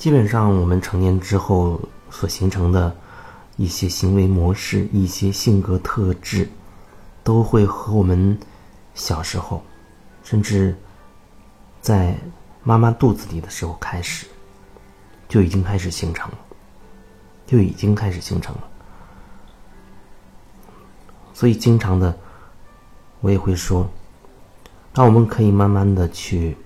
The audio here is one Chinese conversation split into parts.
基本上我们成年之后所形成的一些行为模式、一些性格特质，都会和我们小时候，甚至在妈妈肚子里的时候开始，就已经开始形成了，就已经开始形成了。所以，经常的，我也会说，那我们可以慢慢的去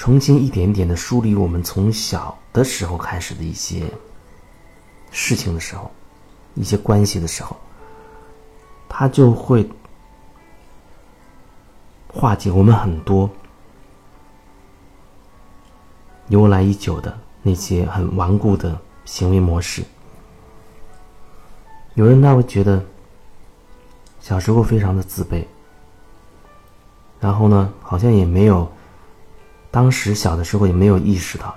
重新一点点的梳理我们从小的时候开始的一些事情的时候，一些关系的时候，它就会化解我们很多由来已久的那些很顽固的行为模式。有人他会觉得小时候非常的自卑，然后呢，好像也没有当时小的时候也没有意识到，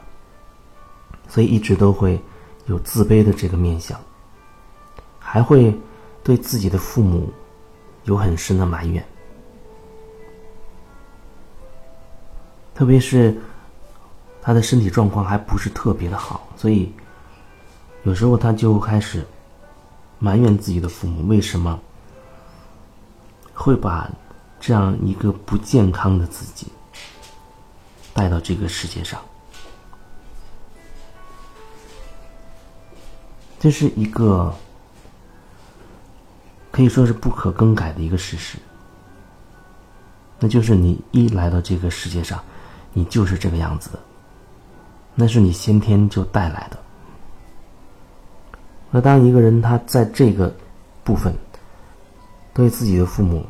所以一直都会有自卑的这个面相，还会对自己的父母有很深的埋怨，特别是他的身体状况还不是特别的好，所以有时候他就开始。埋怨自己的父母为什么会把这样一个不健康的自己带到这个世界上？这是一个可以说是不可更改的一个事实。那就是你一来到这个世界上，你就是这个样子的，那是你先天就带来的。那当一个人他在这个部分对自己的父母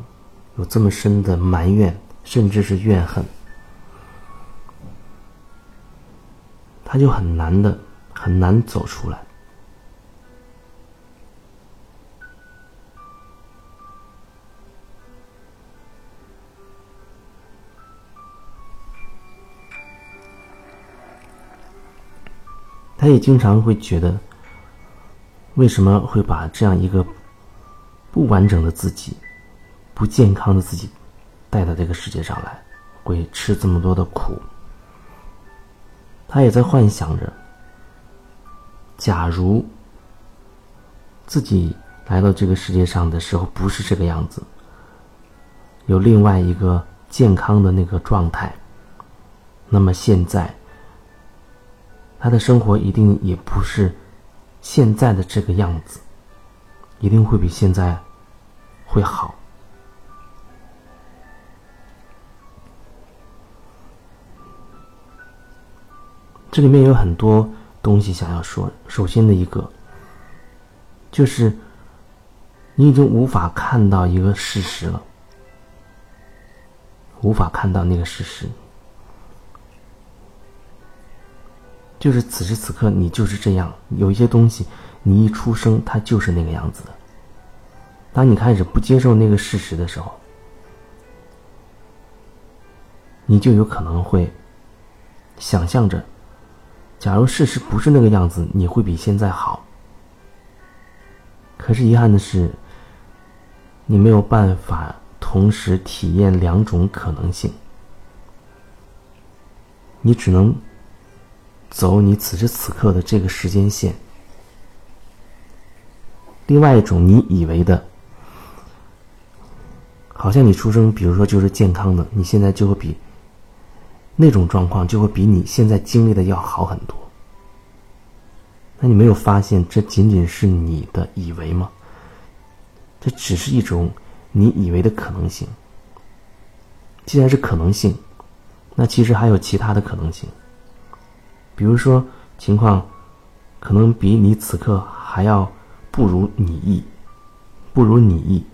有这么深的埋怨，甚至是怨恨，他就很难的很难走出来。他也经常会觉得。为什么会把这样一个不完整的自己、不健康的自己带到这个世界上来，会吃这么多的苦？他也在幻想着，假如自己来到这个世界上的时候不是这个样子，有另外一个健康的那个状态，那么现在他的生活一定也不是。现在的这个样子，一定会比现在会好。这里面有很多东西想要说。首先的一个，就是你已经无法看到一个事实了，无法看到那个事实。就是此时此刻，你就是这样。有一些东西，你一出生，它就是那个样子的。当你开始不接受那个事实的时候，你就有可能会想象着，假如事实不是那个样子，你会比现在好。可是遗憾的是，你没有办法同时体验两种可能性，你只能。走你此时此刻的这个时间线。另外一种你以为的，好像你出生，比如说就是健康的，你现在就会比那种状况就会比你现在经历的要好很多。那你没有发现这仅仅是你的以为吗？这只是一种你以为的可能性。既然是可能性，那其实还有其他的可能性。比如说，情况可能比你此刻还要不如你意，不如你意，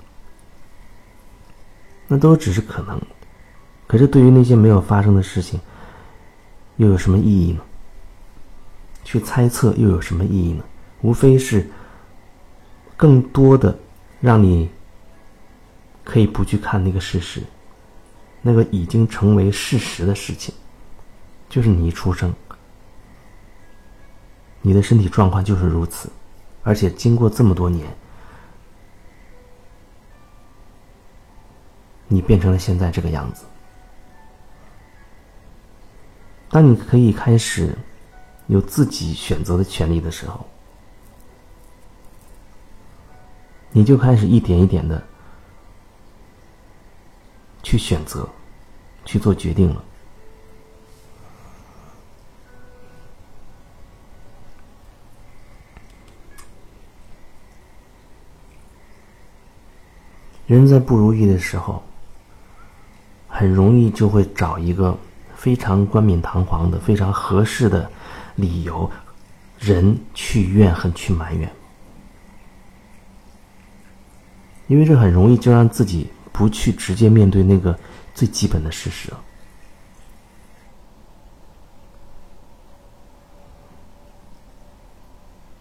那都只是可能。可是对于那些没有发生的事情，又有什么意义呢？去猜测又有什么意义呢？无非是更多的让你可以不去看那个事实，那个已经成为事实的事情，就是你一出生。你的身体状况就是如此，而且经过这么多年，你变成了现在这个样子。当你可以开始有自己选择的权利的时候，你就开始一点一点的去选择，去做决定了。人在不如意的时候，很容易就会找一个非常冠冕堂皇的、非常合适的理由，人去怨恨、去埋怨，因为这很容易就让自己不去直接面对那个最基本的事实。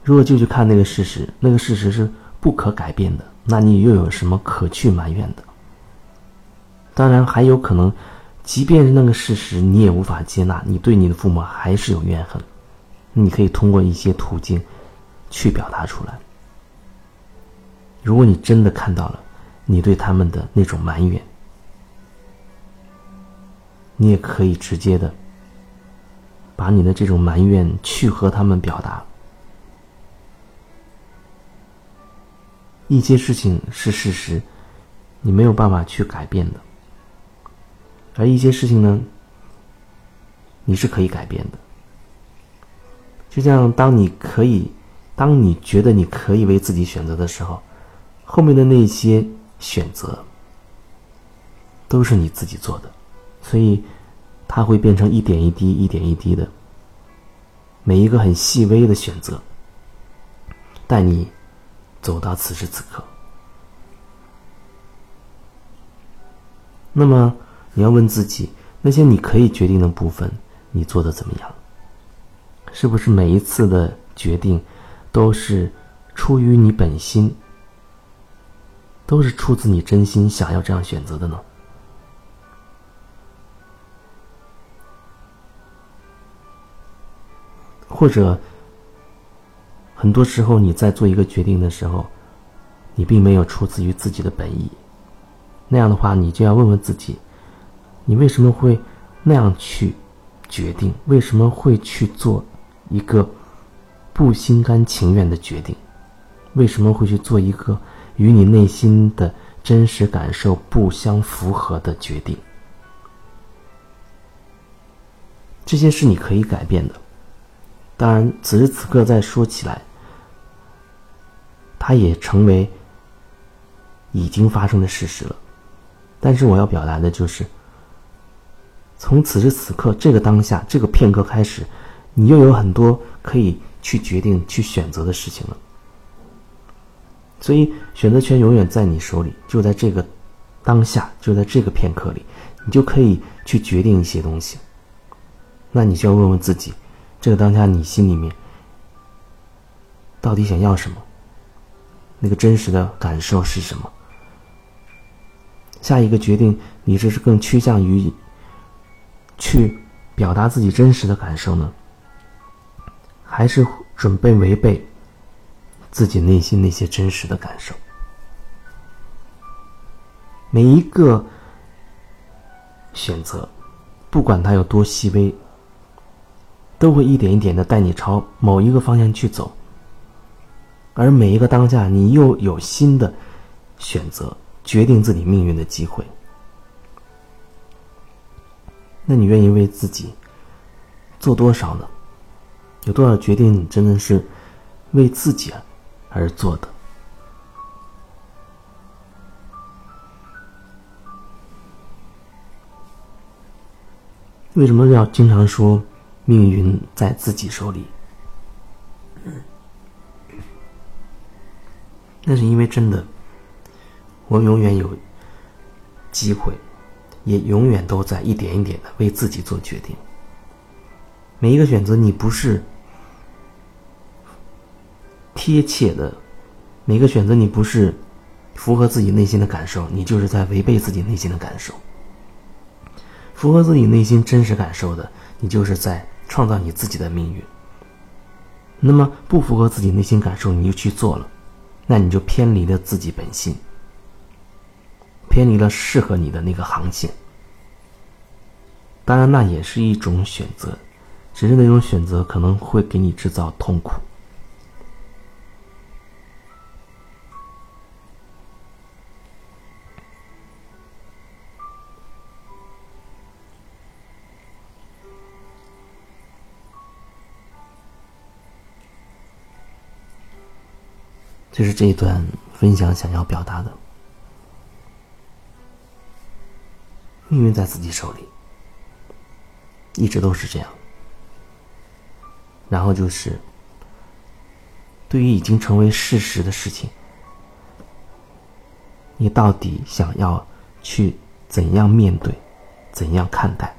如果就去看那个事实，那个事实是不可改变的。那你又有什么可去埋怨的？当然还有可能，即便是那个事实你也无法接纳，你对你的父母还是有怨恨，你可以通过一些途径去表达出来。如果你真的看到了你对他们的那种埋怨，你也可以直接的把你的这种埋怨去和他们表达。一些事情是事实，你没有办法去改变的；而一些事情呢，你是可以改变的。就像当你可以，当你觉得你可以为自己选择的时候，后面的那些选择都是你自己做的，所以它会变成一点一滴、一点一滴的，每一个很细微的选择，带你。走到此时此刻，那么你要问自己：那些你可以决定的部分，你做的怎么样？是不是每一次的决定都是出于你本心，都是出自你真心想要这样选择的呢？或者？很多时候，你在做一个决定的时候，你并没有出自于自己的本意。那样的话，你就要问问自己：你为什么会那样去决定？为什么会去做一个不心甘情愿的决定？为什么会去做一个与你内心的真实感受不相符合的决定？这些是你可以改变的。当然，此时此刻再说起来。它也成为已经发生的事实了，但是我要表达的就是，从此时此刻这个当下这个片刻开始，你又有很多可以去决定、去选择的事情了。所以选择权永远在你手里，就在这个当下，就在这个片刻里，你就可以去决定一些东西。那你就要问问自己，这个当下你心里面到底想要什么？那个真实的感受是什么？下一个决定，你这是更趋向于去表达自己真实的感受呢，还是准备违背自己内心那些真实的感受？每一个选择，不管它有多细微，都会一点一点的带你朝某一个方向去走。而每一个当下，你又有新的选择，决定自己命运的机会。那你愿意为自己做多少呢？有多少决定你真的是为自己而做的？为什么要经常说命运在自己手里？那是因为真的，我永远有机会，也永远都在一点一点的为自己做决定。每一个选择，你不是贴切的；每个选择，你不是符合自己内心的感受，你就是在违背自己内心的感受。符合自己内心真实感受的，你就是在创造你自己的命运。那么，不符合自己内心感受，你就去做了。那你就偏离了自己本性，偏离了适合你的那个航线。当然，那也是一种选择。只是那种选择可能会给你制造痛苦。这是这一段分享想要表达的。命运在自己手里，一直都是这样。然后就是，对于已经成为事实的事情，你到底想要去怎样面对，怎样看待？